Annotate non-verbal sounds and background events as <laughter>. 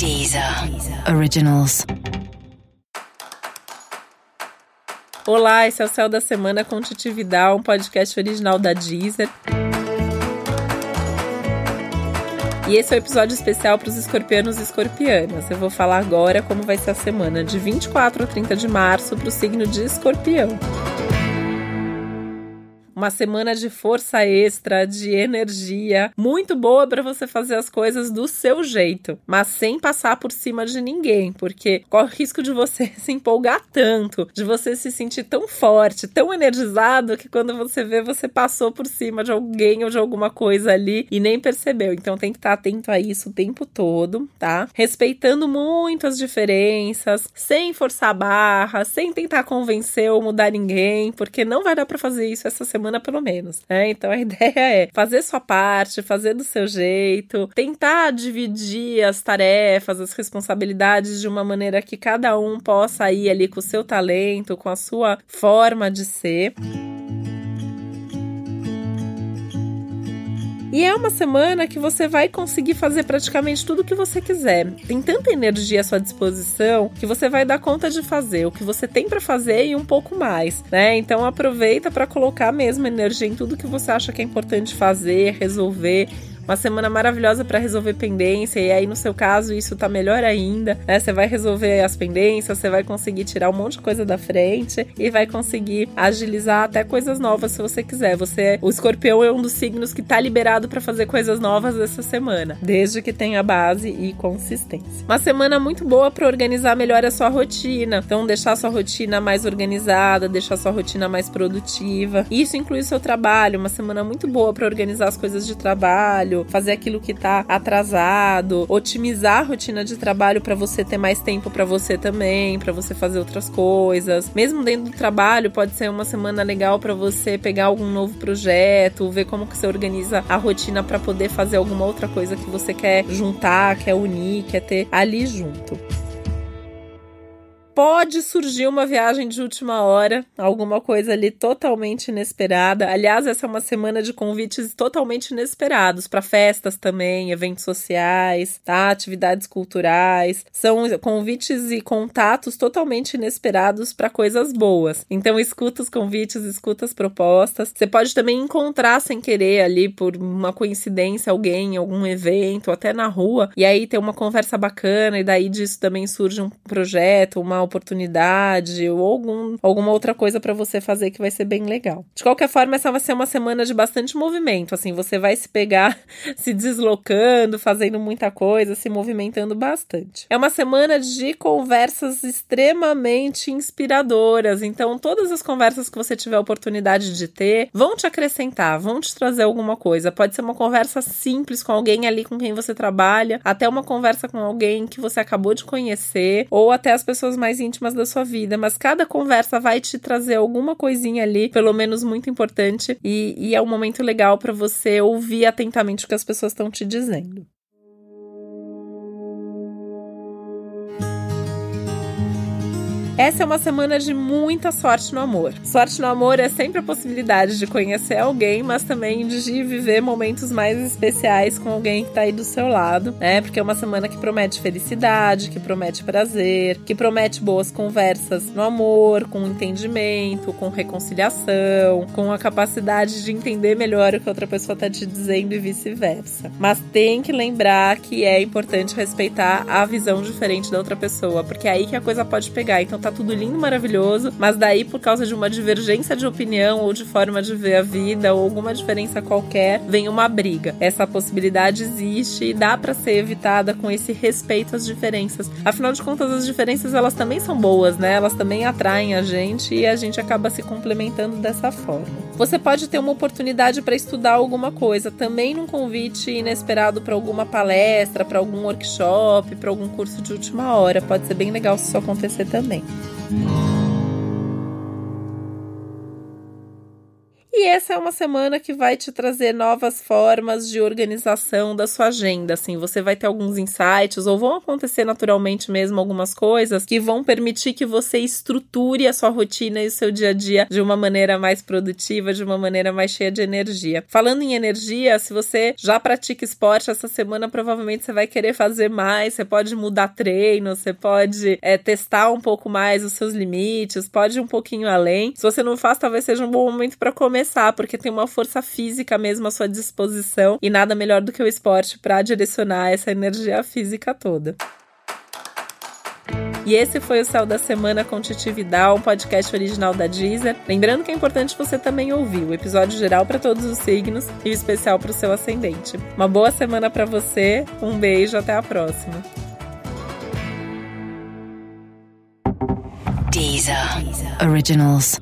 Deezer Originals. Olá, esse é o Céu da Semana com Titi Vidal, um podcast original da Deezer. E esse é o um episódio especial para os escorpianos e escorpianas. Eu vou falar agora como vai ser a semana de 24 a 30 de março para o signo de escorpião uma semana de força extra, de energia, muito boa para você fazer as coisas do seu jeito, mas sem passar por cima de ninguém, porque corre o risco de você <laughs> se empolgar tanto, de você se sentir tão forte, tão energizado que quando você vê você passou por cima de alguém ou de alguma coisa ali e nem percebeu. Então tem que estar atento a isso o tempo todo, tá? Respeitando muito as diferenças, sem forçar a barra, sem tentar convencer ou mudar ninguém, porque não vai dar para fazer isso essa semana semana, pelo menos. Né? Então a <laughs> ideia é fazer sua parte, fazer do seu jeito, tentar dividir as tarefas, as responsabilidades de uma maneira que cada um possa ir ali com o seu talento, com a sua forma de ser. E é uma semana que você vai conseguir fazer praticamente tudo o que você quiser. Tem tanta energia à sua disposição que você vai dar conta de fazer o que você tem para fazer e um pouco mais, né? Então aproveita para colocar mesmo energia em tudo que você acha que é importante fazer, resolver uma semana maravilhosa para resolver pendência, e aí no seu caso isso tá melhor ainda, né? Você vai resolver as pendências, você vai conseguir tirar um monte de coisa da frente e vai conseguir agilizar até coisas novas se você quiser. Você, o escorpião é um dos signos que tá liberado para fazer coisas novas essa semana, desde que tenha base e consistência. Uma semana muito boa para organizar melhor a sua rotina. Então, deixar sua rotina mais organizada, deixar sua rotina mais produtiva. Isso inclui o seu trabalho, uma semana muito boa para organizar as coisas de trabalho, fazer aquilo que tá atrasado, otimizar a rotina de trabalho para você ter mais tempo para você também, para você fazer outras coisas. Mesmo dentro do trabalho, pode ser uma semana legal para você pegar algum novo projeto, ver como que você organiza a rotina para poder fazer alguma outra coisa que você quer juntar, quer unir, quer ter ali junto pode surgir uma viagem de última hora, alguma coisa ali totalmente inesperada. Aliás, essa é uma semana de convites totalmente inesperados para festas também, eventos sociais, tá? Atividades culturais. São convites e contatos totalmente inesperados para coisas boas. Então, escuta os convites, escuta as propostas. Você pode também encontrar sem querer ali por uma coincidência alguém em algum evento, até na rua, e aí ter uma conversa bacana e daí disso também surge um projeto, uma oportunidade ou algum, alguma outra coisa para você fazer que vai ser bem legal. De qualquer forma, essa vai ser uma semana de bastante movimento. Assim, você vai se pegar <laughs> se deslocando, fazendo muita coisa, se movimentando bastante. É uma semana de conversas extremamente inspiradoras. Então, todas as conversas que você tiver oportunidade de ter vão te acrescentar, vão te trazer alguma coisa. Pode ser uma conversa simples com alguém ali com quem você trabalha, até uma conversa com alguém que você acabou de conhecer, ou até as pessoas mais íntimas da sua vida, mas cada conversa vai te trazer alguma coisinha ali, pelo menos muito importante, e, e é um momento legal para você ouvir atentamente o que as pessoas estão te dizendo. Essa é uma semana de muita sorte no amor. Sorte no amor é sempre a possibilidade de conhecer alguém, mas também de viver momentos mais especiais com alguém que tá aí do seu lado, né? Porque é uma semana que promete felicidade, que promete prazer, que promete boas conversas no amor, com entendimento, com reconciliação, com a capacidade de entender melhor o que outra pessoa tá te dizendo e vice-versa. Mas tem que lembrar que é importante respeitar a visão diferente da outra pessoa, porque é aí que a coisa pode pegar. Então tá tá tudo lindo, maravilhoso, mas daí por causa de uma divergência de opinião ou de forma de ver a vida ou alguma diferença qualquer, vem uma briga. Essa possibilidade existe e dá para ser evitada com esse respeito às diferenças. Afinal de contas, as diferenças elas também são boas, né? Elas também atraem a gente e a gente acaba se complementando dessa forma. Você pode ter uma oportunidade para estudar alguma coisa, também num convite inesperado para alguma palestra, para algum workshop, para algum curso de última hora. Pode ser bem legal se isso acontecer também. Mm-hmm. E essa é uma semana que vai te trazer novas formas de organização da sua agenda. Assim, você vai ter alguns insights ou vão acontecer naturalmente mesmo algumas coisas que vão permitir que você estruture a sua rotina e o seu dia a dia de uma maneira mais produtiva, de uma maneira mais cheia de energia. Falando em energia, se você já pratica esporte essa semana, provavelmente você vai querer fazer mais. Você pode mudar treino, você pode é, testar um pouco mais os seus limites, pode ir um pouquinho além. Se você não faz, talvez seja um bom momento para começar, porque tem uma força física mesmo à sua disposição e nada melhor do que o esporte para direcionar essa energia física toda. E esse foi o Céu da Semana com Titi Vidal, um podcast original da Deezer. Lembrando que é importante você também ouvir o episódio geral para todos os signos e o especial para o seu ascendente. Uma boa semana para você, um beijo, até a próxima. Deezer. Originals.